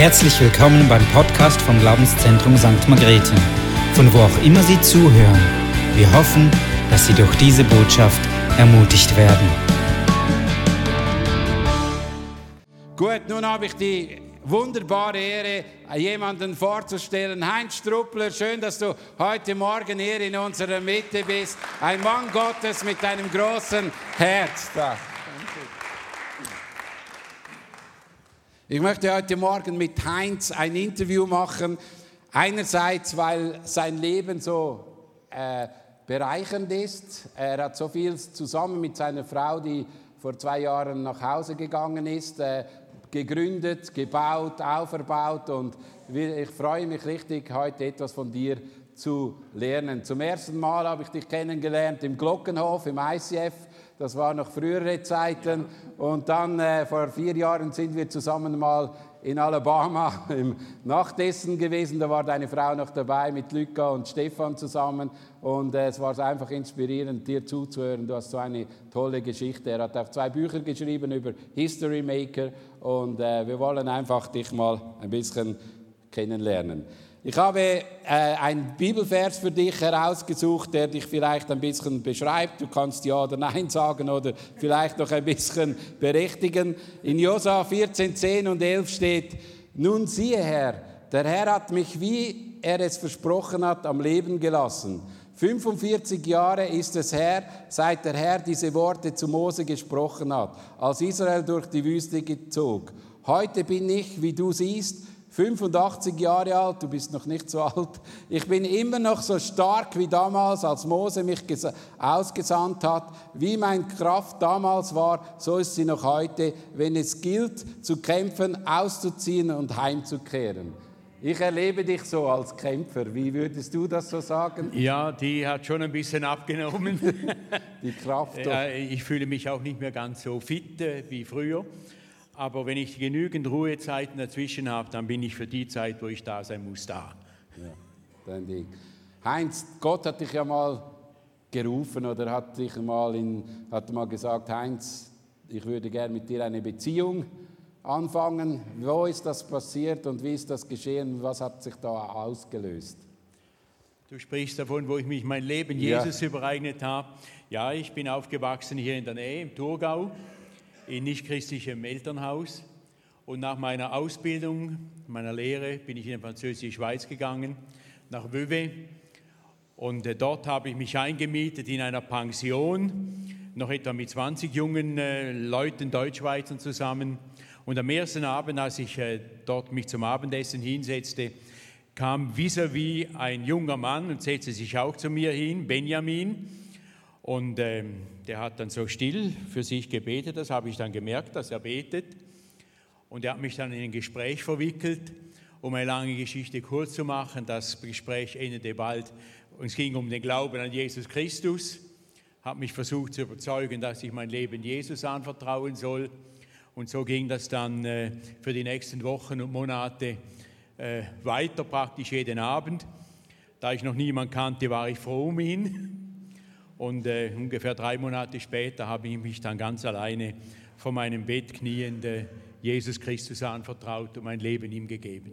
Herzlich willkommen beim Podcast vom Glaubenszentrum St. Margrethe, von wo auch immer Sie zuhören. Wir hoffen, dass Sie durch diese Botschaft ermutigt werden. Gut, nun habe ich die wunderbare Ehre, jemanden vorzustellen. Heinz Struppler, schön, dass du heute Morgen hier in unserer Mitte bist. Ein Mann Gottes mit einem großen Herz. Da. Ich möchte heute Morgen mit Heinz ein Interview machen. Einerseits, weil sein Leben so äh, bereichernd ist. Er hat so viel zusammen mit seiner Frau, die vor zwei Jahren nach Hause gegangen ist, äh, gegründet, gebaut, auferbaut und ich freue mich richtig, heute etwas von dir zu lernen. Zum ersten Mal habe ich dich kennengelernt im Glockenhof, im ICF. Das war noch frühere Zeiten. Und dann äh, vor vier Jahren sind wir zusammen mal in Alabama im Nachtessen gewesen. Da war deine Frau noch dabei mit Luca und Stefan zusammen. Und äh, es war einfach inspirierend, dir zuzuhören. Du hast so eine tolle Geschichte. Er hat auch zwei Bücher geschrieben über History Maker. Und äh, wir wollen einfach dich mal ein bisschen kennenlernen. Ich habe äh, einen Bibelvers für dich herausgesucht, der dich vielleicht ein bisschen beschreibt. Du kannst ja oder nein sagen oder vielleicht noch ein bisschen berechtigen. In Josa 14, 10 und 11 steht, nun siehe Herr, der Herr hat mich, wie er es versprochen hat, am Leben gelassen. 45 Jahre ist es her, seit der Herr diese Worte zu Mose gesprochen hat, als Israel durch die Wüste zog. Heute bin ich, wie du siehst, 85 Jahre alt, du bist noch nicht so alt. Ich bin immer noch so stark wie damals, als Mose mich ausgesandt hat. Wie meine Kraft damals war, so ist sie noch heute, wenn es gilt, zu kämpfen, auszuziehen und heimzukehren. Ich erlebe dich so als Kämpfer. Wie würdest du das so sagen? Ja, die hat schon ein bisschen abgenommen. die Kraft. Ich fühle mich auch nicht mehr ganz so fit äh, wie früher. Aber wenn ich genügend Ruhezeiten dazwischen habe, dann bin ich für die Zeit, wo ich da sein muss, da. Ja, dein Ding. Heinz, Gott hat dich ja mal gerufen oder hat dich mal, in, hat mal gesagt, Heinz, ich würde gerne mit dir eine Beziehung anfangen. Wo ist das passiert und wie ist das geschehen? Was hat sich da ausgelöst? Du sprichst davon, wo ich mich mein Leben Jesus ja. übereignet habe. Ja, ich bin aufgewachsen hier in der Nähe, im Thurgau in nichtchristlichem Elternhaus. Und nach meiner Ausbildung, meiner Lehre, bin ich in die französische Schweiz gegangen, nach Vevey. Und äh, dort habe ich mich eingemietet in einer Pension, noch etwa mit 20 jungen äh, Leuten, Deutschschweizern zusammen. Und am ersten Abend, als ich äh, dort mich zum Abendessen hinsetzte, kam vis-à-vis -vis ein junger Mann und setzte sich auch zu mir hin, Benjamin. Und ähm, der hat dann so still für sich gebetet, das habe ich dann gemerkt, dass er betet. Und er hat mich dann in ein Gespräch verwickelt, um eine lange Geschichte kurz zu machen. Das Gespräch endete bald und es ging um den Glauben an Jesus Christus. Hat mich versucht zu überzeugen, dass ich mein Leben Jesus anvertrauen soll. Und so ging das dann äh, für die nächsten Wochen und Monate äh, weiter, praktisch jeden Abend. Da ich noch niemanden kannte, war ich froh um ihn. Und äh, ungefähr drei Monate später habe ich mich dann ganz alleine vor meinem Bett kniend äh, Jesus Christus anvertraut und mein Leben ihm gegeben.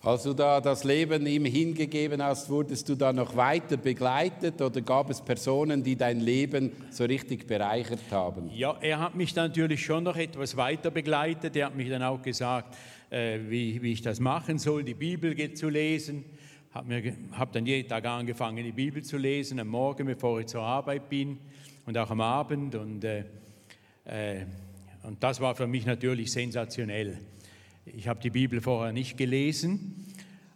Als du da das Leben ihm hingegeben hast, wurdest du da noch weiter begleitet oder gab es Personen, die dein Leben so richtig bereichert haben? Ja, er hat mich natürlich schon noch etwas weiter begleitet. Er hat mich dann auch gesagt, äh, wie, wie ich das machen soll, die Bibel zu lesen habe hab dann jeden Tag angefangen, die Bibel zu lesen, am Morgen, bevor ich zur Arbeit bin und auch am Abend. Und, äh, äh, und das war für mich natürlich sensationell. Ich habe die Bibel vorher nicht gelesen.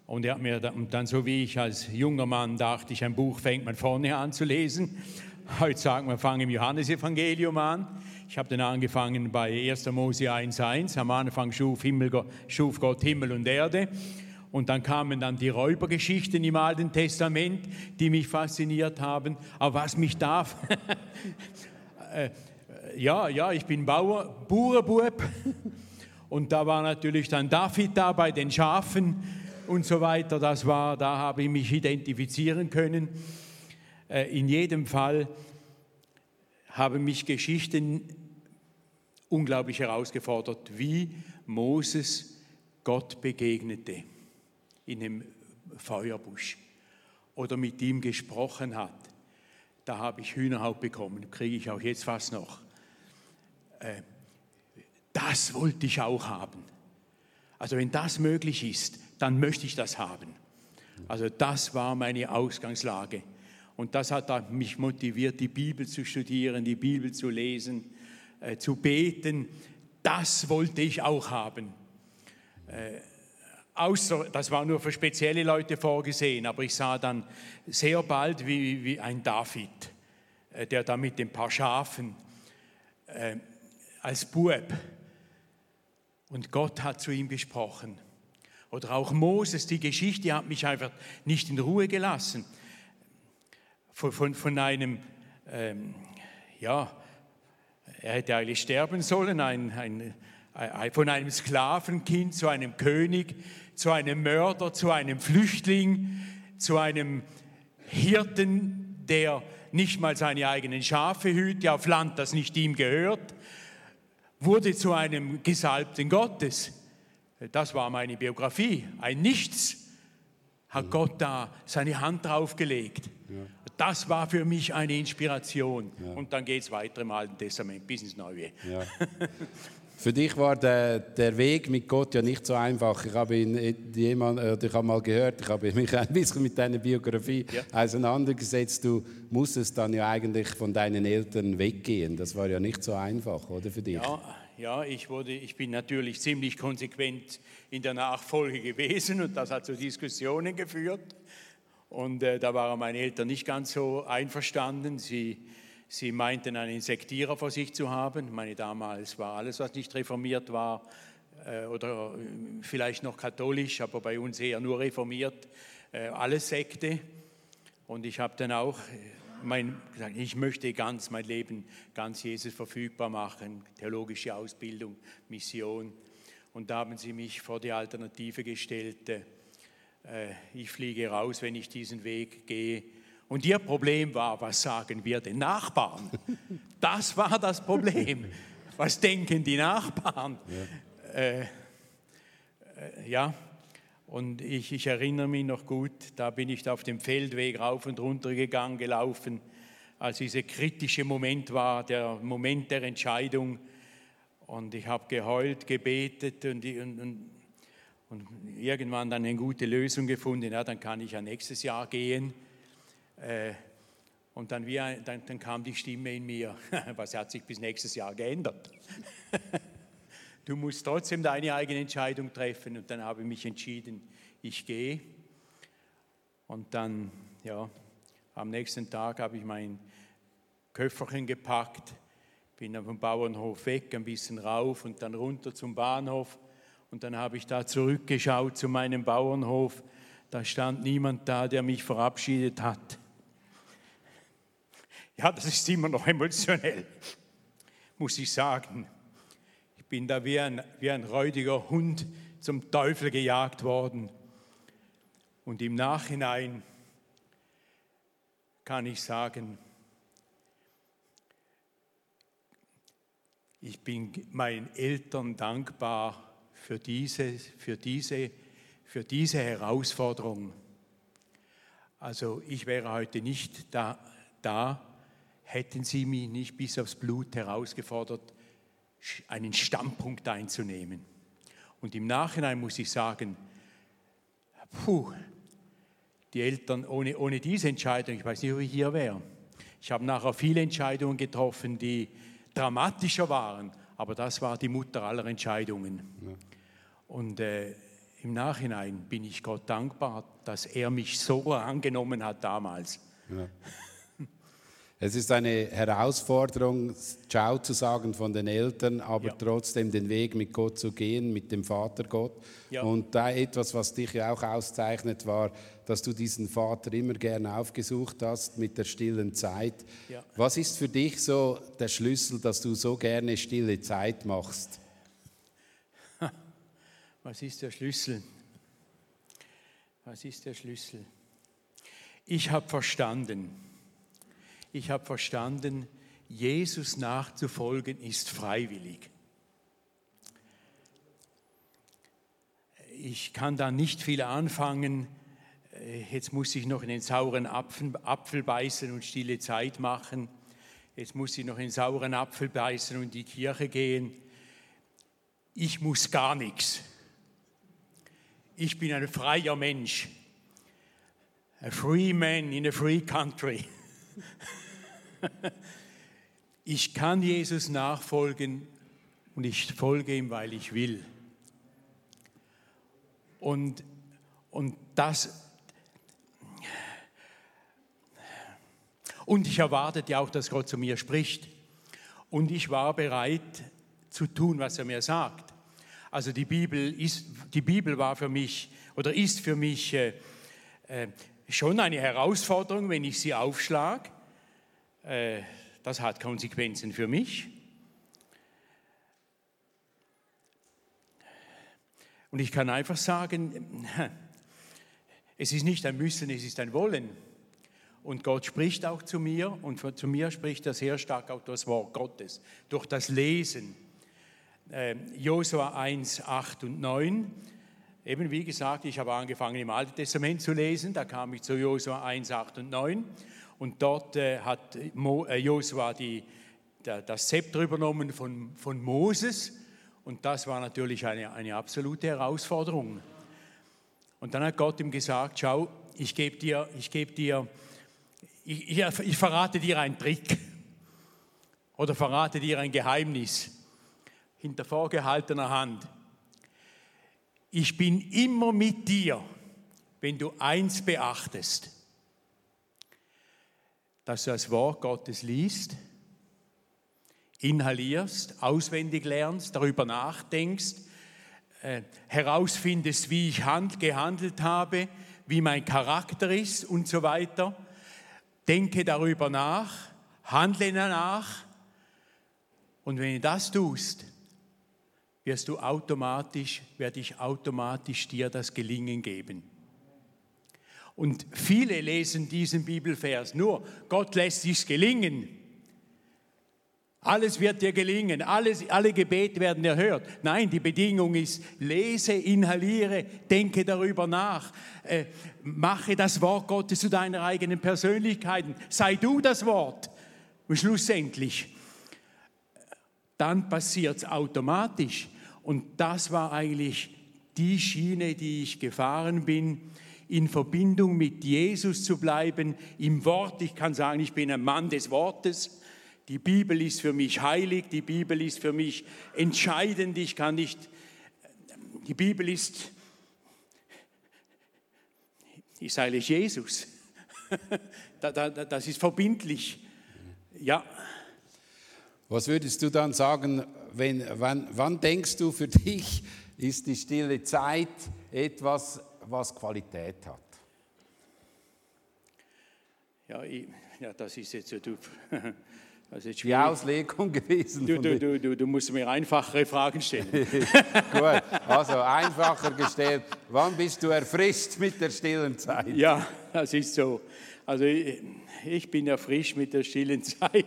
Und er hat mir dann, so wie ich als junger Mann dachte, ich ein Buch fängt man vorne an zu lesen. Heute sagen wir, fangen im Johannesevangelium an. Ich habe dann angefangen bei 1. Mose 1,1. Am Anfang schuf, Himmel, schuf Gott Himmel und Erde. Und dann kamen dann die Räubergeschichten im Alten Testament, die mich fasziniert haben. Aber was mich darf, äh, ja, ja, ich bin Bauer, Bauernbub. Und da war natürlich dann David da bei den Schafen und so weiter. Das war, da habe ich mich identifizieren können. Äh, in jedem Fall haben mich Geschichten unglaublich herausgefordert, wie Moses Gott begegnete in dem Feuerbusch oder mit ihm gesprochen hat, da habe ich Hühnerhaut bekommen, kriege ich auch jetzt fast noch. Äh, das wollte ich auch haben. Also wenn das möglich ist, dann möchte ich das haben. Also das war meine Ausgangslage. Und das hat mich motiviert, die Bibel zu studieren, die Bibel zu lesen, äh, zu beten. Das wollte ich auch haben. Außer, das war nur für spezielle Leute vorgesehen, aber ich sah dann sehr bald wie, wie ein David, äh, der da mit den paar Schafen äh, als Bub und Gott hat zu ihm gesprochen. Oder auch Moses, die Geschichte hat mich einfach nicht in Ruhe gelassen. Von, von, von einem, ähm, ja, er hätte eigentlich sterben sollen, ein, ein, ein, von einem Sklavenkind zu einem König, zu einem Mörder, zu einem Flüchtling, zu einem Hirten, der nicht mal seine eigenen Schafe hütet, auf Land, das nicht ihm gehört, wurde zu einem Gesalbten Gottes. Das war meine Biografie. Ein Nichts hat Gott da seine Hand draufgelegt. Ja. Das war für mich eine Inspiration. Ja. Und dann geht es weiter im Alten Testament bis ins Neue. Ja. Für dich war der, der Weg mit Gott ja nicht so einfach. Ich habe, ihn, jemand, ich habe mal gehört, ich habe mich ein bisschen mit deiner Biografie ja. auseinandergesetzt. Du musstest dann ja eigentlich von deinen Eltern weggehen. Das war ja nicht so einfach, oder für dich? Ja, ja ich, wurde, ich bin natürlich ziemlich konsequent in der Nachfolge gewesen und das hat zu Diskussionen geführt. Und äh, da waren meine Eltern nicht ganz so einverstanden. Sie Sie meinten, einen Sektierer vor sich zu haben. Meine, damals war alles, was nicht reformiert war, äh, oder äh, vielleicht noch katholisch, aber bei uns eher nur reformiert, äh, alles Sekte. Und ich habe dann auch mein, gesagt, ich möchte ganz mein Leben ganz Jesus verfügbar machen, theologische Ausbildung, Mission. Und da haben sie mich vor die Alternative gestellt, ich fliege raus, wenn ich diesen Weg gehe und ihr Problem war, was sagen wir den Nachbarn? Das war das Problem. Was denken die Nachbarn? Ja, äh, äh, ja. und ich, ich, erinnere mich noch gut, da bin ich auf dem Feldweg rauf und runter gegangen, gelaufen, als dieser kritische Moment war, der Moment der Entscheidung. Und ich habe geheult, gebetet und, und, und, und irgendwann dann eine gute Lösung gefunden. Ja, dann kann ich ja nächstes Jahr gehen. Äh, und dann, wie, dann, dann, kam die Stimme in mir, was hat sich bis nächstes Jahr geändert? du musst trotzdem deine eigene Entscheidung treffen. Und dann habe ich mich entschieden, ich gehe. Und dann, ja, am nächsten Tag habe ich mein Köfferchen gepackt, bin vom Bauernhof weg, ein bisschen rauf und dann runter zum Bahnhof. Und dann habe ich da zurückgeschaut zu meinem Bauernhof. Da stand niemand da, der mich verabschiedet hat. Ja, das ist immer noch emotionell, muss ich sagen. Ich bin da wie ein, wie ein räudiger Hund zum Teufel gejagt worden. Und im Nachhinein kann ich sagen, ich bin meinen Eltern dankbar für diese, für diese, für diese Herausforderung. Also ich wäre heute nicht da, da hätten sie mich nicht bis aufs Blut herausgefordert, einen Standpunkt einzunehmen. Und im Nachhinein muss ich sagen, puh, die Eltern ohne, ohne diese Entscheidung, ich weiß nicht, ob ich hier wäre. Ich habe nachher viele Entscheidungen getroffen, die dramatischer waren, aber das war die Mutter aller Entscheidungen. Ja. Und äh, im Nachhinein bin ich Gott dankbar, dass er mich so angenommen hat damals. Ja. Es ist eine Herausforderung, Ciao zu sagen von den Eltern, aber ja. trotzdem den Weg mit Gott zu gehen, mit dem Vater Gott. Ja. Und da etwas, was dich ja auch auszeichnet, war, dass du diesen Vater immer gerne aufgesucht hast mit der stillen Zeit. Ja. Was ist für dich so der Schlüssel, dass du so gerne stille Zeit machst? Was ist der Schlüssel? Was ist der Schlüssel? Ich habe verstanden, ich habe verstanden, Jesus nachzufolgen ist freiwillig. ich kann da nicht viel anfangen. Äh, jetzt muss ich noch in den sauren Apfel, Apfel beißen und stille Zeit machen. Jetzt muss ich noch in den sauren Apfel beißen und in die Kirche gehen. Ich muss gar nichts. Ich bin ein freier Mensch. A free man in a free country. ich kann Jesus nachfolgen und ich folge ihm, weil ich will. Und, und das. Und ich erwartete auch, dass Gott zu mir spricht. Und ich war bereit zu tun, was er mir sagt. Also die Bibel, ist, die Bibel war für mich oder ist für mich äh, äh, schon eine Herausforderung, wenn ich sie aufschlage. Äh, das hat Konsequenzen für mich. Und ich kann einfach sagen, es ist nicht ein Müssen, es ist ein Wollen. Und Gott spricht auch zu mir und zu mir spricht er sehr stark auch das Wort Gottes, durch das Lesen. Ähm, Josua 1, 8 und 9. Eben wie gesagt, ich habe angefangen im Alten Testament zu lesen, da kam ich zu Josua 1, 8 und 9 und dort äh, hat äh, Josua die, das Zepter übernommen von, von Moses und das war natürlich eine, eine absolute Herausforderung. Und dann hat Gott ihm gesagt, schau, ich gebe dir, ich gebe dir, ich, ich, ich verrate dir einen Trick oder verrate dir ein Geheimnis hinter vorgehaltener Hand. Ich bin immer mit dir, wenn du eins beachtest, dass du das Wort Gottes liest inhalierst, auswendig lernst, darüber nachdenkst, äh, herausfindest, wie ich hand, gehandelt habe, wie mein Charakter ist und so weiter. Denke darüber nach, handle danach. Und wenn du das tust, wirst du automatisch, werde ich automatisch dir das Gelingen geben. Und viele lesen diesen Bibelvers nur, Gott lässt sich's gelingen. Alles wird dir gelingen, alles, alle Gebete werden erhört. Nein, die Bedingung ist, lese, inhaliere, denke darüber nach, äh, mache das Wort Gottes zu deiner eigenen Persönlichkeit, sei du das Wort. Und schlussendlich, dann passiert es automatisch. Und das war eigentlich die Schiene, die ich gefahren bin, in Verbindung mit Jesus zu bleiben, im Wort. Ich kann sagen, ich bin ein Mann des Wortes die Bibel ist für mich heilig, die Bibel ist für mich entscheidend. Ich kann nicht, die Bibel ist, ich sage Jesus. Das ist verbindlich. Ja. Was würdest du dann sagen, wenn, wann, wann denkst du für dich, ist die stille Zeit etwas, was Qualität hat? Ja, ich, ja das ist jetzt so. Das ist die Auslegung gewesen. Du, du, du, du, du musst mir einfachere Fragen stellen. Gut, also einfacher gestellt. Wann bist du erfrischt mit der stillen Zeit? Ja, das ist so. Also ich, ich bin erfrischt mit der stillen Zeit.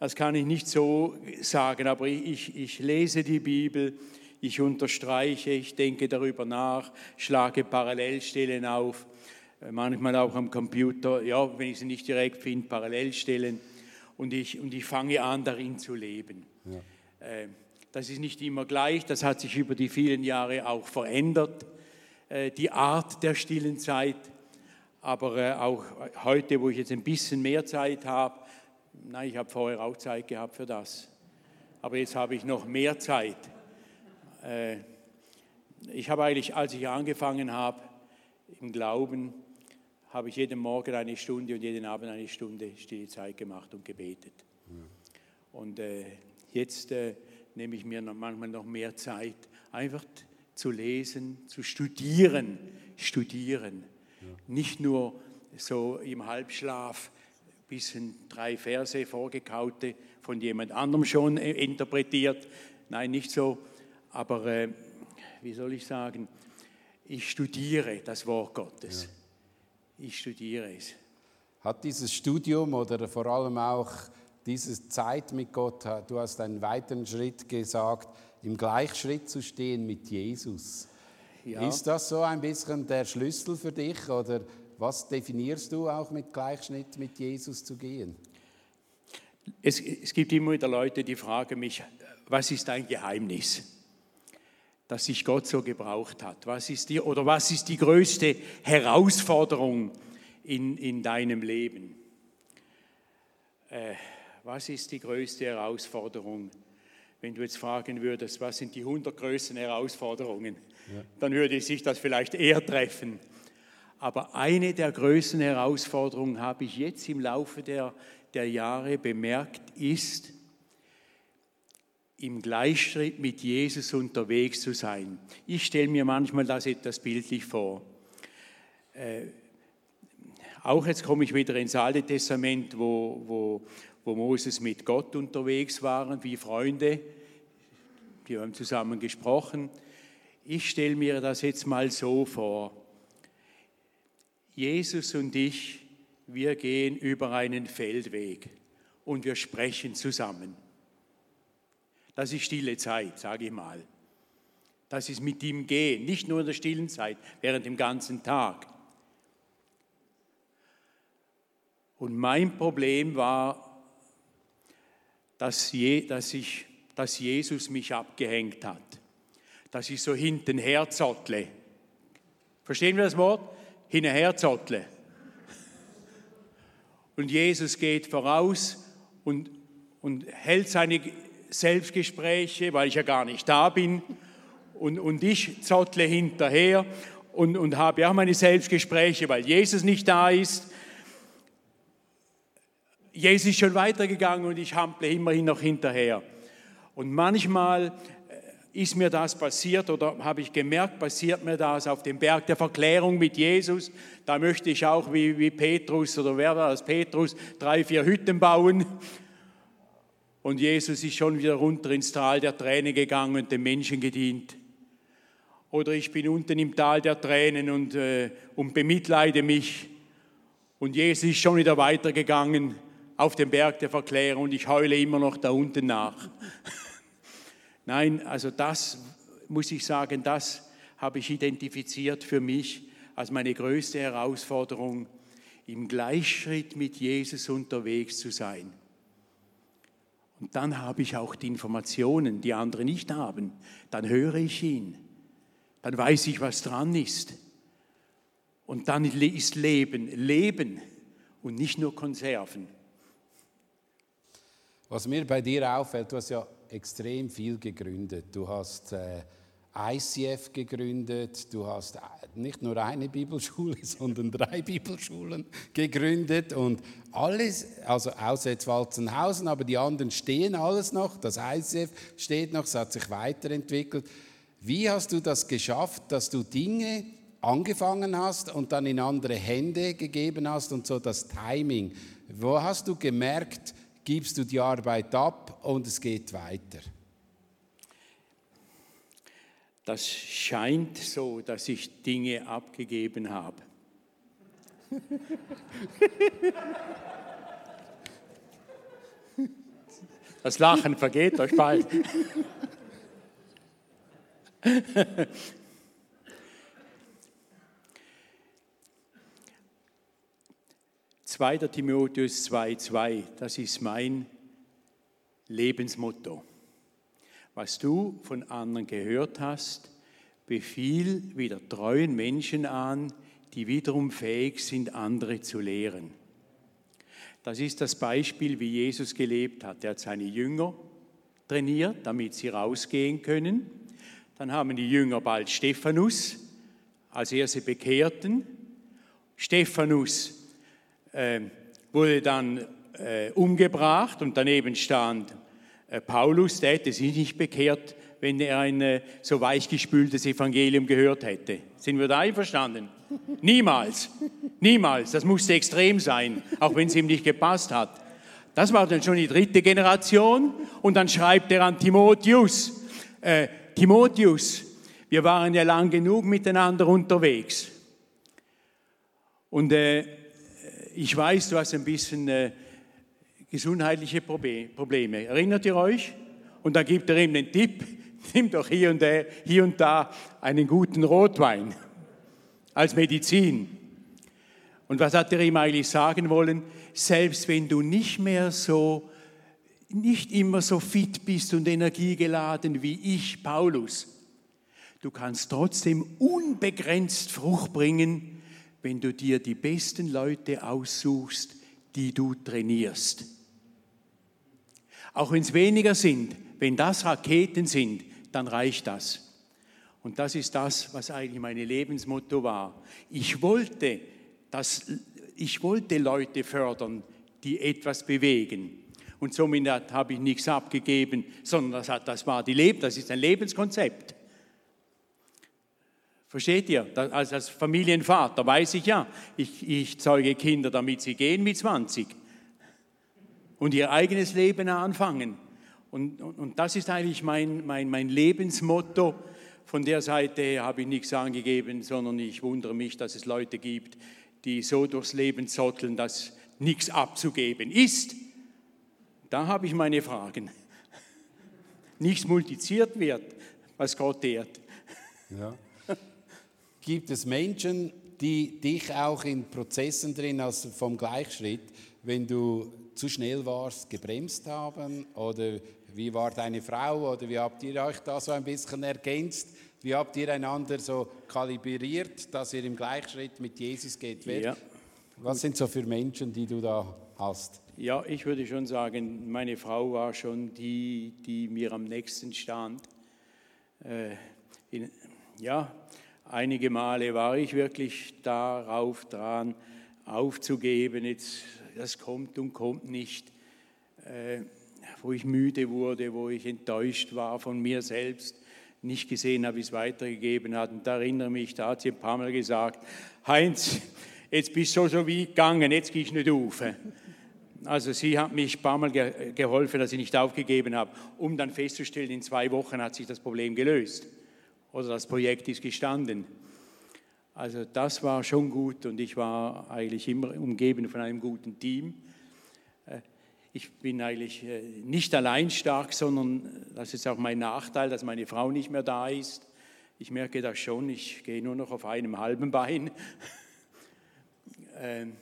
Das kann ich nicht so sagen, aber ich, ich lese die Bibel, ich unterstreiche, ich denke darüber nach, schlage Parallelstellen auf, manchmal auch am Computer, ja, wenn ich sie nicht direkt finde, Parallelstellen und ich, und ich fange an, darin zu leben. Ja. Äh, das ist nicht immer gleich, das hat sich über die vielen Jahre auch verändert, äh, die Art der stillen Zeit. Aber äh, auch heute, wo ich jetzt ein bisschen mehr Zeit habe, nein, ich habe vorher auch Zeit gehabt für das, aber jetzt habe ich noch mehr Zeit. Ich habe eigentlich, als ich angefangen habe, im Glauben, habe ich jeden Morgen eine Stunde und jeden Abend eine Stunde stille Zeit gemacht und gebetet. Und äh, jetzt äh, nehme ich mir manchmal noch mehr Zeit, einfach zu lesen, zu studieren, studieren. Nicht nur so im Halbschlaf bisschen drei Verse vorgekaute, von jemand anderem schon äh, interpretiert. Nein, nicht so. Aber äh, wie soll ich sagen, ich studiere das Wort Gottes. Ja ich studiere es. Hat dieses Studium oder vor allem auch diese Zeit mit Gott, du hast einen weiteren Schritt gesagt, im Gleichschritt zu stehen mit Jesus. Ja. Ist das so ein bisschen der Schlüssel für dich oder was definierst du auch mit Gleichschnitt mit Jesus zu gehen? Es, es gibt immer wieder Leute, die fragen mich, was ist dein Geheimnis, dass sich Gott so gebraucht hat? Was ist die, oder was ist die größte Herausforderung in, in deinem Leben? Äh, was ist die größte Herausforderung? Wenn du jetzt fragen würdest, was sind die 100 größten Herausforderungen, ja. dann würde sich das vielleicht eher treffen. Aber eine der größten Herausforderungen habe ich jetzt im Laufe der, der Jahre bemerkt, ist, im Gleichschritt mit Jesus unterwegs zu sein. Ich stelle mir manchmal das etwas bildlich vor. Äh, auch jetzt komme ich wieder ins Alte Testament, wo, wo, wo Moses mit Gott unterwegs waren, wie Freunde. Die haben zusammen gesprochen. Ich stelle mir das jetzt mal so vor. Jesus und ich, wir gehen über einen Feldweg und wir sprechen zusammen. Das ist stille Zeit, sage ich mal. Das ist mit ihm gehen, nicht nur in der stillen Zeit, während dem ganzen Tag. Und mein Problem war, dass, je, dass, ich, dass Jesus mich abgehängt hat, dass ich so hintenher zottle. Verstehen wir das Wort? Hinterher zottle. Und Jesus geht voraus und, und hält seine Selbstgespräche, weil ich ja gar nicht da bin. Und, und ich zottle hinterher und, und habe auch meine Selbstgespräche, weil Jesus nicht da ist. Jesus ist schon weitergegangen und ich hample immerhin noch hinterher. Und manchmal ist mir das passiert oder habe ich gemerkt, passiert mir das auf dem Berg der Verklärung mit Jesus. Da möchte ich auch wie, wie Petrus oder wer war das, Petrus, drei, vier Hütten bauen. Und Jesus ist schon wieder runter ins Tal der Tränen gegangen und den Menschen gedient. Oder ich bin unten im Tal der Tränen und, äh, und bemitleide mich. Und Jesus ist schon wieder weitergegangen auf den Berg der Verklärung und ich heule immer noch da unten nach. Nein, also das muss ich sagen, das habe ich identifiziert für mich als meine größte Herausforderung, im Gleichschritt mit Jesus unterwegs zu sein. Und dann habe ich auch die Informationen, die andere nicht haben. Dann höre ich ihn. Dann weiß ich, was dran ist. Und dann ist Leben, Leben und nicht nur Konserven. Was mir bei dir auffällt, du hast ja extrem viel gegründet. Du hast äh, ICF gegründet, du hast äh, nicht nur eine Bibelschule, sondern drei Bibelschulen gegründet und alles, also außer jetzt Walzenhausen, aber die anderen stehen alles noch, das ICF steht noch, es hat sich weiterentwickelt. Wie hast du das geschafft, dass du Dinge angefangen hast und dann in andere Hände gegeben hast und so das Timing? Wo hast du gemerkt, gibst du die Arbeit ab und es geht weiter. Das scheint so, dass ich Dinge abgegeben habe. Das Lachen vergeht euch bald. 2. Timotheus 2,2, das ist mein Lebensmotto. Was du von anderen gehört hast, befiehl wieder treuen Menschen an, die wiederum fähig sind, andere zu lehren. Das ist das Beispiel, wie Jesus gelebt hat. Er hat seine Jünger trainiert, damit sie rausgehen können. Dann haben die Jünger bald Stephanus, als er sie bekehrten. Stephanus äh, wurde dann äh, umgebracht und daneben stand äh, Paulus, der hätte sich nicht bekehrt, wenn er ein äh, so weichgespültes Evangelium gehört hätte. Sind wir da einverstanden? Niemals, niemals. Das musste extrem sein, auch wenn es ihm nicht gepasst hat. Das war dann schon die dritte Generation und dann schreibt er an Timotheus, äh, Timotheus, wir waren ja lang genug miteinander unterwegs. Und äh, ich weiß, du hast ein bisschen äh, gesundheitliche Probleme. Erinnert ihr euch? Und da gibt er ihm den Tipp, nimm doch hier und, da, hier und da einen guten Rotwein als Medizin. Und was hat er ihm eigentlich sagen wollen? Selbst wenn du nicht mehr so, nicht immer so fit bist und energiegeladen wie ich, Paulus, du kannst trotzdem unbegrenzt Frucht bringen, wenn du dir die besten Leute aussuchst, die du trainierst. Auch wenn es weniger sind, wenn das Raketen sind, dann reicht das. Und das ist das, was eigentlich mein Lebensmotto war. Ich wollte, dass, ich wollte Leute fördern, die etwas bewegen. Und somit habe ich nichts abgegeben, sondern das, das war die Leben, das ist ein Lebenskonzept. Versteht ihr? Als, als Familienvater weiß ich ja, ich, ich zeuge Kinder, damit sie gehen mit 20 und ihr eigenes Leben anfangen. Und, und, und das ist eigentlich mein, mein, mein Lebensmotto. Von der Seite habe ich nichts angegeben, sondern ich wundere mich, dass es Leute gibt, die so durchs Leben zotteln, dass nichts abzugeben ist. Da habe ich meine Fragen. Nichts multipliziert wird, was Gott ehrt. Ja. Gibt es Menschen, die dich auch in Prozessen drin, also vom Gleichschritt, wenn du zu schnell warst, gebremst haben? Oder wie war deine Frau? Oder wie habt ihr euch da so ein bisschen ergänzt? Wie habt ihr einander so kalibriert, dass ihr im Gleichschritt mit Jesus geht? Ja. Was sind so für Menschen, die du da hast? Ja, ich würde schon sagen, meine Frau war schon die, die mir am nächsten stand. Äh, in, ja, einige Male war ich wirklich darauf dran, aufzugeben, jetzt, das kommt und kommt nicht. Äh, wo ich müde wurde, wo ich enttäuscht war von mir selbst, nicht gesehen habe, wie es weitergegeben hat. Und da erinnere mich, da hat sie ein paar Mal gesagt, Heinz, jetzt bist du so wie gegangen, jetzt gehst du nicht auf. Also sie hat mich ein paar Mal geholfen, dass ich nicht aufgegeben habe, um dann festzustellen, in zwei Wochen hat sich das Problem gelöst oder das Projekt ist gestanden. Also das war schon gut und ich war eigentlich immer umgeben von einem guten Team. Äh, ich bin eigentlich äh, nicht allein stark, sondern das ist auch mein Nachteil, dass meine Frau nicht mehr da ist. Ich merke das schon, ich gehe nur noch auf einem halben Bein. Ähm,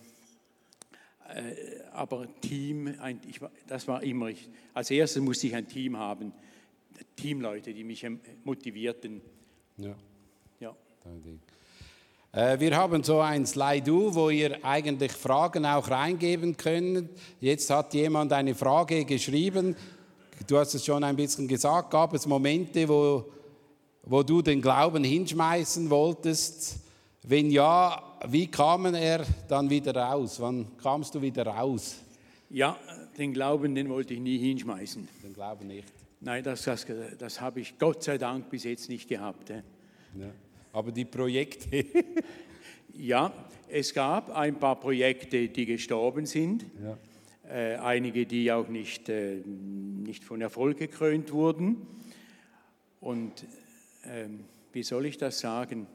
äh, aber Team, das war immer, als erstes musste ich ein Team haben, Teamleute, die mich motivierten. Ja. ja. Äh, wir haben so ein Slide, wo ihr eigentlich Fragen auch reingeben könnt. Jetzt hat jemand eine Frage geschrieben. Du hast es schon ein bisschen gesagt. Gab es Momente, wo, wo du den Glauben hinschmeißen wolltest? Wenn ja, wie kam er dann wieder raus? Wann kamst du wieder raus? Ja, den Glauben, den wollte ich nie hinschmeißen. Den Glauben nicht? Nein, das, das, das habe ich Gott sei Dank bis jetzt nicht gehabt. Ja. Aber die Projekte? ja, es gab ein paar Projekte, die gestorben sind. Ja. Äh, einige, die auch nicht, äh, nicht von Erfolg gekrönt wurden. Und äh, wie soll ich das sagen?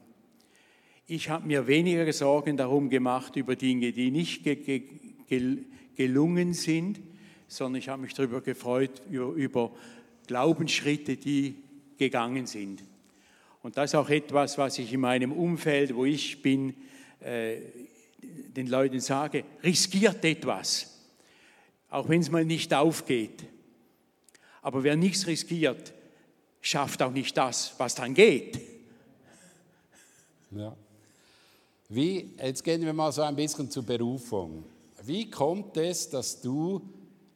Ich habe mir weniger Sorgen darum gemacht über Dinge, die nicht ge ge gelungen sind, sondern ich habe mich darüber gefreut, über, über Glaubensschritte, die gegangen sind. Und das ist auch etwas, was ich in meinem Umfeld, wo ich bin, äh, den Leuten sage, riskiert etwas, auch wenn es mal nicht aufgeht. Aber wer nichts riskiert, schafft auch nicht das, was dann geht. Ja. Wie, jetzt gehen wir mal so ein bisschen zur Berufung. Wie kommt es, dass du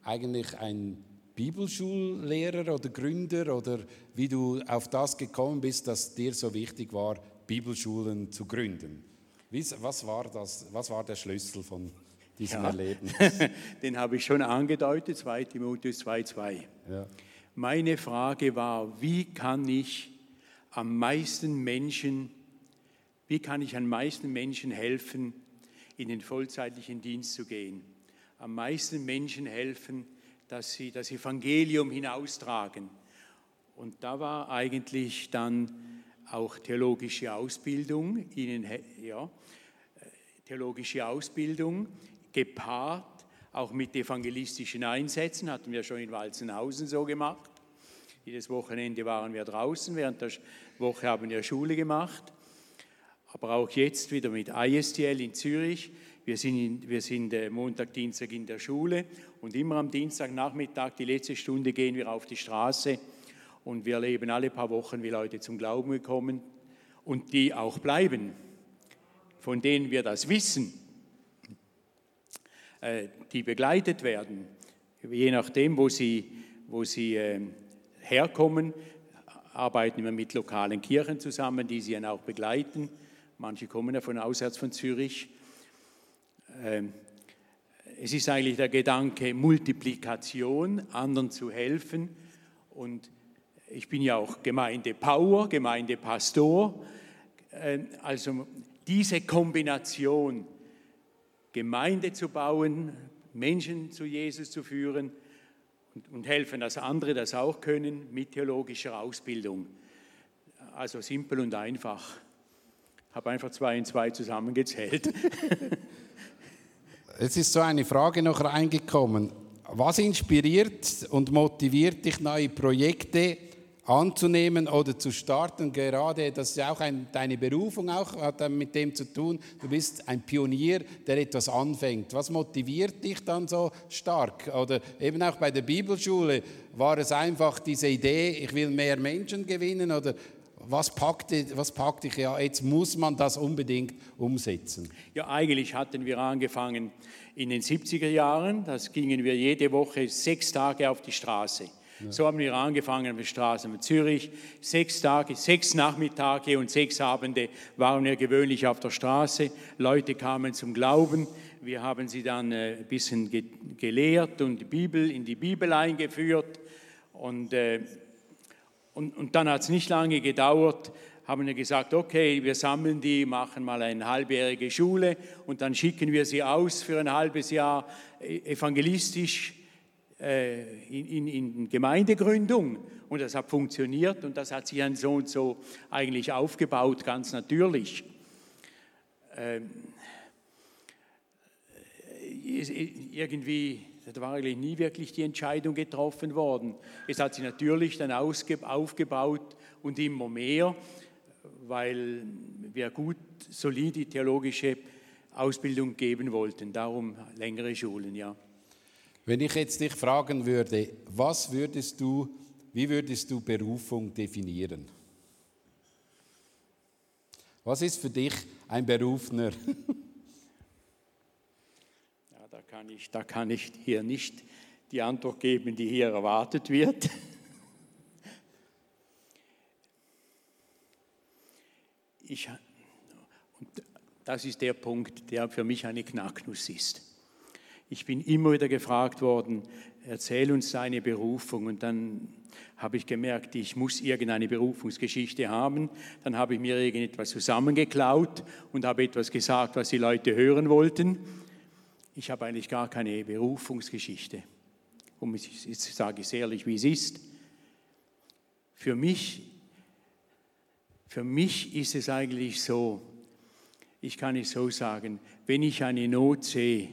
eigentlich ein Bibelschullehrer oder Gründer oder wie du auf das gekommen bist, dass dir so wichtig war, Bibelschulen zu gründen? Was, war das, was war der Schlüssel von diesem ja, Erlebnis? Den habe ich schon angedeutet, 2 Timotheus 2,2. Ja. Meine Frage war, wie kann ich am meisten Menschen wie kann ich am meisten Menschen helfen, in den vollzeitlichen Dienst zu gehen? Am meisten Menschen helfen, dass sie das Evangelium hinaustragen. Und da war eigentlich dann auch theologische Ausbildung, ihnen, ja, theologische Ausbildung gepaart, auch mit evangelistischen Einsätzen, hatten wir schon in Walzenhausen so gemacht. Jedes Wochenende waren wir draußen, während der Woche haben wir Schule gemacht. Aber auch jetzt wieder mit ISTL in Zürich. Wir sind, in, wir sind äh, Montag, Dienstag in der Schule und immer am Dienstagnachmittag, die letzte Stunde, gehen wir auf die Straße und wir erleben alle paar Wochen, wie Leute zum Glauben kommen und die auch bleiben, von denen wir das wissen, äh, die begleitet werden, je nachdem, wo sie, wo sie ähm, herkommen, arbeiten wir mit lokalen Kirchen zusammen, die sie dann auch begleiten. Manche kommen ja von auswärts von Zürich. Ähm, es ist eigentlich der Gedanke Multiplikation, anderen zu helfen. Und ich bin ja auch Gemeindepower, Gemeindepastor. Ähm, also diese Kombination, Gemeinde zu bauen, Menschen zu Jesus zu führen und, helfen, dass andere das auch können mit theologischer Ausbildung. Also simpel und einfach. Habe einfach zwei und zwei zusammengezählt. es ist so eine Frage noch reingekommen. Was inspiriert und motiviert dich, neue Projekte anzunehmen oder zu starten. Gerade, das ist ja auch ein, deine Berufung auch, hat mit dem zu tun. Du bist ein Pionier, der etwas anfängt. Was motiviert dich dann so stark? Oder eben auch bei der Bibelschule, war es einfach diese Idee, ich will mehr Menschen gewinnen oder was packt, was packt dich, ja, jetzt muss man das unbedingt umsetzen? Ja, eigentlich hatten wir angefangen in den 70er Jahren, das gingen wir jede Woche sechs Tage auf die Straße. Ja. So haben wir angefangen auf der Straße in Zürich. Sechs Tage, sechs Nachmittage und sechs Abende waren wir gewöhnlich auf der Straße. Leute kamen zum Glauben. Wir haben sie dann äh, ein bisschen gelehrt und die Bibel, in die Bibel eingeführt. Und, äh, und, und dann hat es nicht lange gedauert, haben wir gesagt, okay, wir sammeln die, machen mal eine halbjährige Schule und dann schicken wir sie aus für ein halbes Jahr e-, evangelistisch äh, in, in, in, Gemeindegründung und das hat funktioniert und das hat sich dann so und so eigentlich aufgebaut, ganz natürlich. Ähm, irgendwie, da war eigentlich nie wirklich die Entscheidung getroffen worden. Es hat sich natürlich dann aufgebaut und immer mehr, weil wir gut, solide theologische Ausbildung geben wollten. Darum längere Schulen, ja. Wenn ich jetzt dich fragen würde, was würdest du, wie würdest du Berufung definieren? Was ist für dich ein Berufner? Kann ich, da kann ich hier nicht die Antwort geben, die hier erwartet wird. Ich, und das ist der Punkt, der für mich eine Knacknuss ist. Ich bin immer wieder gefragt worden, erzähl uns deine Berufung. Und dann habe ich gemerkt, ich muss irgendeine Berufungsgeschichte haben. Dann habe ich mir irgendetwas zusammengeklaut und habe etwas gesagt, was die Leute hören wollten. Ich habe eigentlich gar keine Berufungsgeschichte. Und jetzt sage ich es ehrlich, wie es ist. Für mich, für mich ist es eigentlich so, ich kann es so sagen, wenn ich eine Not sehe,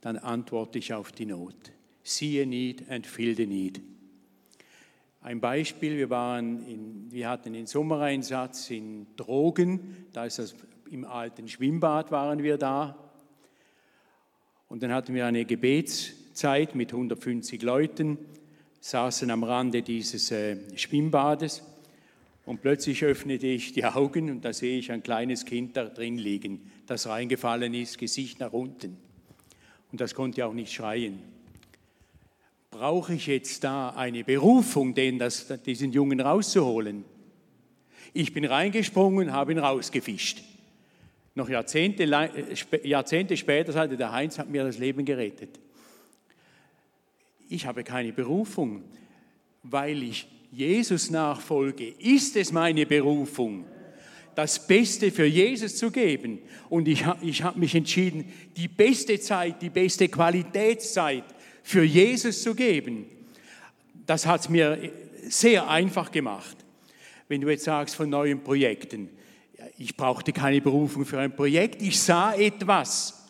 dann antworte ich auf die Not. See a need and fill the need. Ein Beispiel, wir, waren in, wir hatten den Sommereinsatz in Drogen, da ist das im alten Schwimmbad waren wir da. Und dann hatten wir eine Gebetszeit mit 150 Leuten, saßen am Rande dieses äh, Schwimmbades und plötzlich öffnete ich die Augen und da sehe ich ein kleines Kind da drin liegen, das reingefallen ist, Gesicht nach unten und das konnte auch nicht schreien. Brauche ich jetzt da eine Berufung, den das, diesen Jungen rauszuholen? Ich bin reingesprungen, habe ihn rausgefischt. Noch Jahrzehnte, Jahrzehnte später sagte der Heinz, hat mir das Leben gerettet. Ich habe keine Berufung, weil ich Jesus nachfolge. Ist es meine Berufung? das Beste für Jesus zu geben. Und ich, ich habe mich entschieden, die beste Zeit, die beste Qualitätszeit für Jesus zu geben. Das hat es mir sehr einfach gemacht. Wenn du jetzt sagst von neuen Projekten, ich brauchte keine Berufung für ein Projekt, ich sah etwas.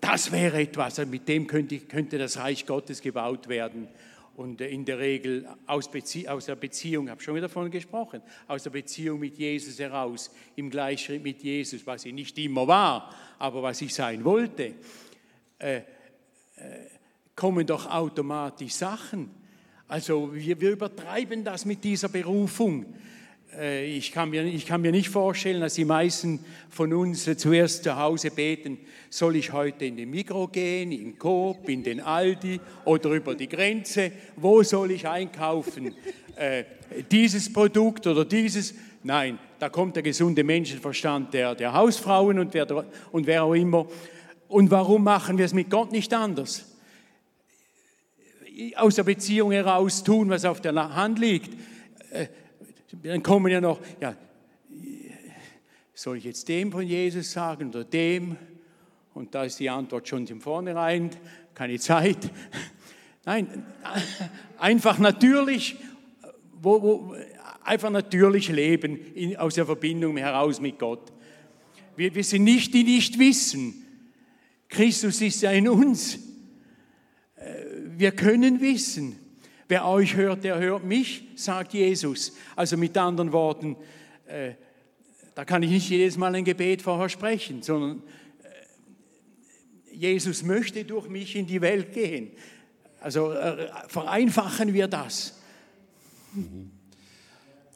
Das wäre etwas, mit dem könnte, könnte das Reich Gottes gebaut werden. und in der Regel aus, Bezie aus der Beziehung, habe schon wieder davon gesprochen, aus der Beziehung mit Jesus heraus, im Gleichschritt mit Jesus, was ich nicht immer war, aber was ich sein wollte, äh, äh, kommen doch automatisch Sachen. Also wir, wir übertreiben das mit dieser Berufung. Äh, ich kann, mir, ich kann mir nicht vorstellen, dass die meisten von uns zuerst zu Hause beten, soll ich heute in den Mikro gehen, in Coop, in den Aldi oder über die Grenze, wo soll ich einkaufen? Äh, dieses Produkt oder dieses? Nein, da kommt der gesunde Menschenverstand der, der Hausfrauen und wer, und wer auch immer. Und warum machen wir es mit Gott nicht anders? Aus der Beziehung heraus tun, was auf der Hand liegt. Äh, dann kommen ja noch, ja, soll ich jetzt dem von Jesus sagen oder dem? Und da ist die Antwort schon von vornherein, keine Zeit. Nein, einfach natürlich, wo, wo, einfach natürlich leben in, aus der Verbindung heraus mit Gott. Wir, wir sind nicht die nicht wissen. Christus ist ja in uns. Äh, wir können wissen. Wer euch hört, der hört mich, sagt Jesus. Also mit anderen Worten, äh, da kann ich nicht jedes Mal ein Gebet vorher sprechen, sondern äh, Jesus möchte durch mich in die Welt gehen. Also äh, vereinfachen wir das.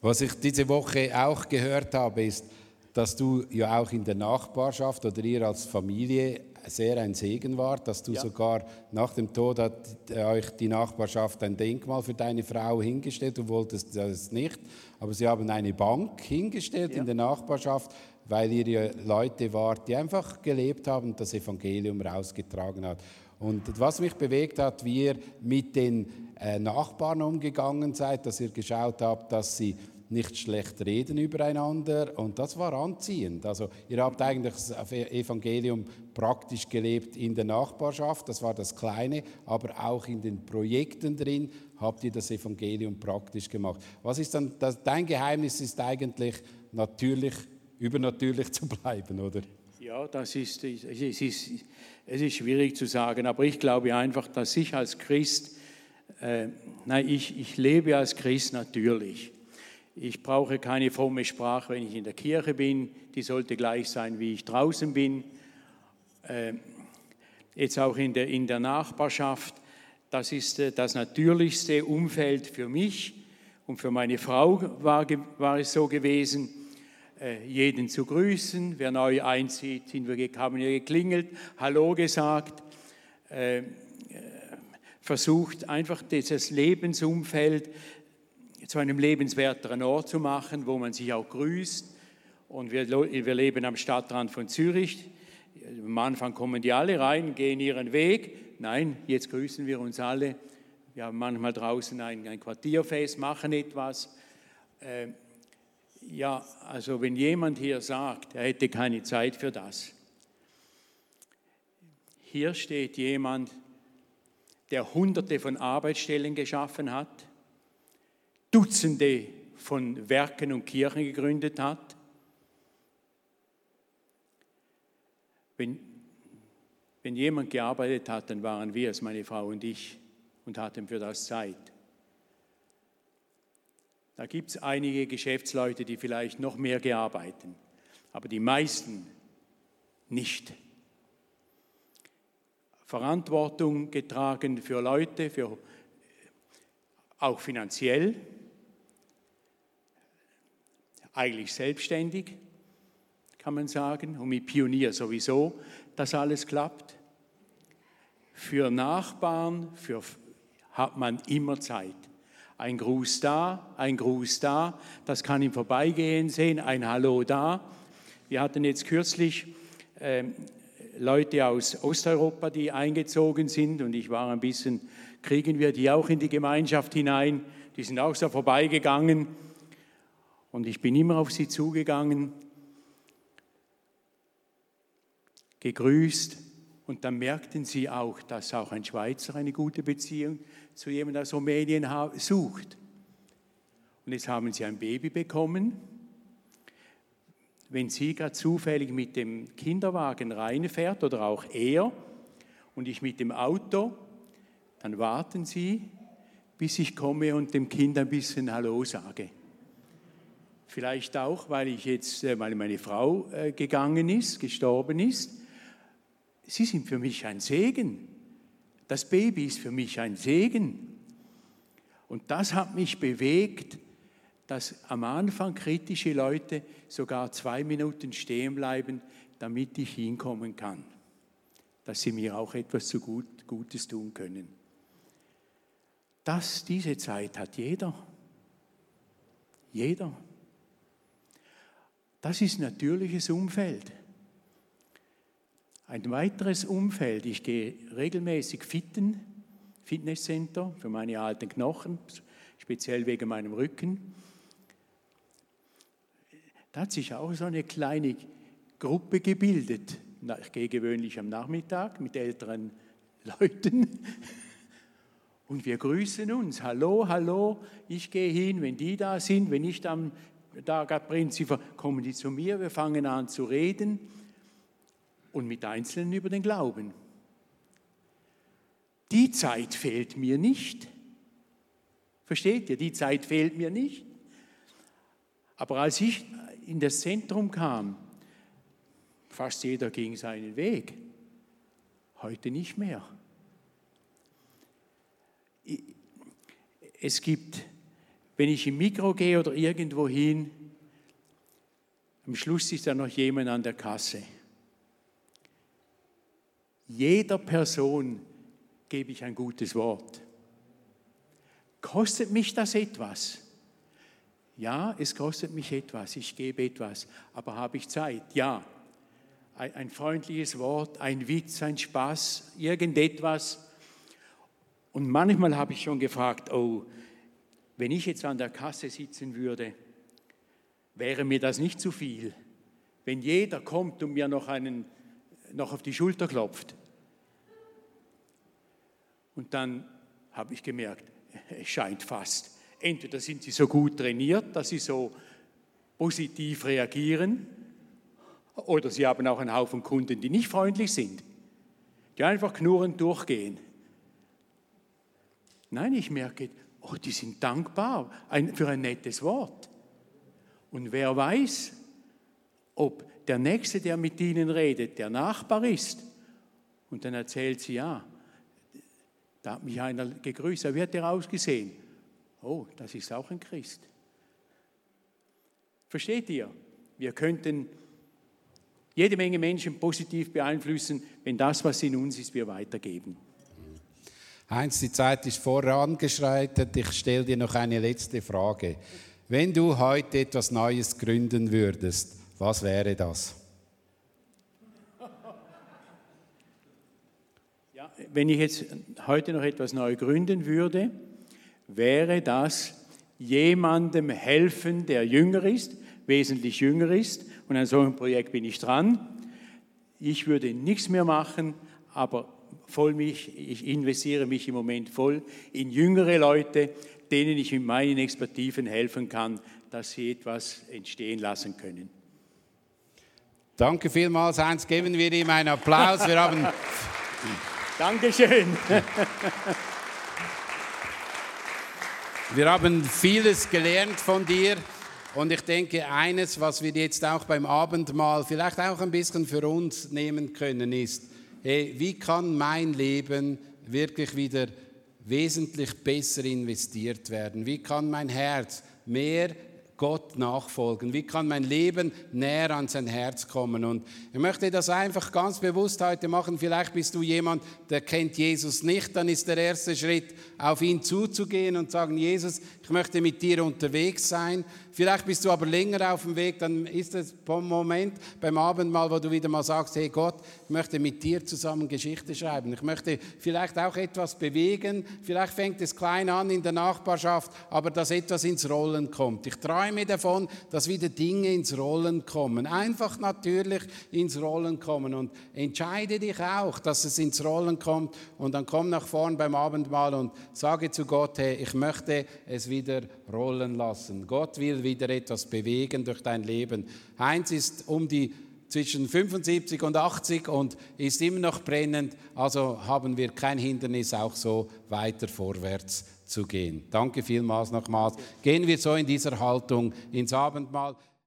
Was ich diese Woche auch gehört habe, ist, dass du ja auch in der Nachbarschaft oder ihr als Familie sehr ein Segen war, dass du ja. sogar nach dem Tod hat euch die Nachbarschaft ein Denkmal für deine Frau hingestellt. Du wolltest das nicht, aber sie haben eine Bank hingestellt ja. in der Nachbarschaft, weil ihr Leute wart, die einfach gelebt haben und das Evangelium rausgetragen hat. Und was mich bewegt hat, wie ihr mit den äh, Nachbarn umgegangen seid, dass ihr geschaut habt, dass sie nicht schlecht reden übereinander und das war anziehend. Also ihr habt eigentlich das Evangelium praktisch gelebt in der Nachbarschaft, das war das Kleine, aber auch in den Projekten drin habt ihr das Evangelium praktisch gemacht. Was ist dann, das, dein Geheimnis ist eigentlich natürlich, übernatürlich zu bleiben, oder? Ja, das ist, es ist, es ist schwierig zu sagen, aber ich glaube einfach, dass ich als Christ, äh, nein, ich, ich lebe als Christ natürlich. Ich brauche keine fromme Sprache, wenn ich in der Kirche bin. Die sollte gleich sein, wie ich draußen bin. Ähm, jetzt auch in der, in der Nachbarschaft. Das ist äh, das natürlichste Umfeld für mich und für meine Frau war, war es so gewesen, äh, jeden zu grüßen. Wer neu einzieht, sind wir, haben wir geklingelt, Hallo gesagt, ähm, äh, versucht einfach dieses Lebensumfeld zu einem lebenswerteren Ort zu machen, wo man sich auch grüßt. Und wir, wir leben am Stadtrand von Zürich. Am Anfang kommen die alle rein, gehen ihren Weg. Nein, jetzt grüßen wir uns alle. Wir haben manchmal draußen ein, ein Quartierfest, machen etwas. Äh, ja, also wenn jemand hier sagt, er hätte keine Zeit für das. Hier steht jemand, der hunderte von Arbeitsstellen geschaffen hat, Dutzende von Werken und Kirchen gegründet hat. Wenn, wenn jemand gearbeitet hat, dann waren wir es, meine Frau und ich, und hatten für das Zeit. Da gibt es einige Geschäftsleute, die vielleicht noch mehr gearbeitet, aber die meisten nicht. Verantwortung getragen für Leute, für, auch finanziell, eigentlich selbstständig, kann man sagen, und mit Pionier sowieso, dass alles klappt. Für Nachbarn für, hat man immer Zeit. Ein Gruß da, ein Gruß da, das kann im Vorbeigehen sehen, ein Hallo da. Wir hatten jetzt kürzlich äh, Leute aus Osteuropa, die eingezogen sind und ich war ein bisschen, kriegen wir die auch in die Gemeinschaft hinein, die sind auch so vorbeigegangen und ich bin immer auf sie zugegangen, gegrüßt. Und dann merkten sie auch, dass auch ein Schweizer eine gute Beziehung zu jemandem aus Rumänien sucht. Und jetzt haben sie ein Baby bekommen. Wenn sie gerade zufällig mit dem Kinderwagen reinfährt oder auch er und ich mit dem Auto, dann warten sie, bis ich komme und dem Kind ein bisschen Hallo sage. Vielleicht auch, weil ich jetzt, äh, weil meine Frau äh, gegangen ist, gestorben ist. Sie sind für mich ein Segen. Das Baby ist für mich ein Segen. Und das hat mich bewegt, dass am Anfang kritische Leute sogar zwei Minuten stehen bleiben, damit ich hinkommen kann, dass sie mir auch etwas zu gut, Gutes tun können. Das, diese Zeit hat jeder. Jeder. Das ist natürliches Umfeld. Ein weiteres Umfeld, ich gehe regelmäßig fitten, Fitnesscenter für meine alten Knochen, speziell wegen meinem Rücken. Da hat sich auch so eine kleine Gruppe gebildet. Ich gehe gewöhnlich am Nachmittag mit älteren Leuten und wir grüßen uns. Hallo, hallo, ich gehe hin, wenn die da sind, wenn ich dann da bin, sie kommen die zu mir, wir fangen an zu reden und mit Einzelnen über den Glauben. Die Zeit fehlt mir nicht. Versteht ihr? Die Zeit fehlt mir nicht. Aber als ich in das Zentrum kam, fast jeder ging seinen Weg. Heute nicht mehr. Es gibt, wenn ich im Mikro gehe oder irgendwo hin, am Schluss ist da noch jemand an der Kasse. Jeder Person gebe ich ein gutes Wort. Kostet mich das etwas? Ja, es kostet mich etwas, ich gebe etwas, aber habe ich Zeit? Ja. Ein, ein freundliches Wort, ein Witz, ein Spaß, irgendetwas. Und manchmal habe ich schon gefragt, oh, wenn ich jetzt an der Kasse sitzen würde, wäre mir das nicht zu viel, wenn jeder kommt und mir noch, einen, noch auf die Schulter klopft. Und dann habe ich gemerkt, es scheint fast, entweder sind sie so gut trainiert, dass sie so positiv reagieren, oder sie haben auch einen Haufen Kunden, die nicht freundlich sind, die einfach knurrend durchgehen. Nein, ich merke, oh, die sind dankbar für ein nettes Wort. Und wer weiß, ob der Nächste, der mit ihnen redet, der Nachbar ist. Und dann erzählt sie, ja, da hat mich einer gegrüßt. Wie hat der ausgesehen? Oh, das ist auch ein Christ. Versteht ihr? Wir könnten jede Menge Menschen positiv beeinflussen, wenn das, was in uns ist, wir weitergeben. Heinz, die Zeit ist vorangeschreitet. Ich stelle dir noch eine letzte Frage. Wenn du heute etwas Neues gründen würdest, was wäre das? wenn ich jetzt heute noch etwas neu gründen würde, wäre das jemandem helfen, der jünger ist, wesentlich jünger ist. Und an so einem Projekt bin ich dran. Ich würde nichts mehr machen, aber voll mich, ich investiere mich im Moment voll in jüngere Leute, denen ich mit meinen Expertiven helfen kann, dass sie etwas entstehen lassen können. Danke vielmals, Heinz. Geben wir ihm einen Applaus. Wir haben Dankeschön. Wir haben vieles gelernt von dir und ich denke, eines, was wir jetzt auch beim Abendmahl vielleicht auch ein bisschen für uns nehmen können, ist, hey, wie kann mein Leben wirklich wieder wesentlich besser investiert werden? Wie kann mein Herz mehr Gott nachfolgen? Wie kann mein Leben näher an sein Herz kommen? Und ich möchte das einfach ganz bewusst heute machen. Vielleicht bist du jemand, der kennt Jesus nicht. Dann ist der erste Schritt, auf ihn zuzugehen und sagen, Jesus, ich möchte mit dir unterwegs sein. Vielleicht bist du aber länger auf dem Weg, dann ist es vom Moment beim Abendmahl, wo du wieder mal sagst, hey Gott, ich möchte mit dir zusammen Geschichte schreiben. Ich möchte vielleicht auch etwas bewegen. Vielleicht fängt es klein an in der Nachbarschaft, aber dass etwas ins Rollen kommt. Ich träume davon, dass wieder Dinge ins Rollen kommen. Einfach natürlich ins Rollen kommen und entscheide dich auch, dass es ins Rollen kommt und dann komm nach vorn beim Abendmahl und sage zu Gott, hey, ich möchte es wieder rollen lassen. Gott wieder etwas bewegen durch dein Leben. Heinz ist um die zwischen 75 und 80 und ist immer noch brennend, also haben wir kein Hindernis, auch so weiter vorwärts zu gehen. Danke vielmals nochmals. Gehen wir so in dieser Haltung ins Abendmahl.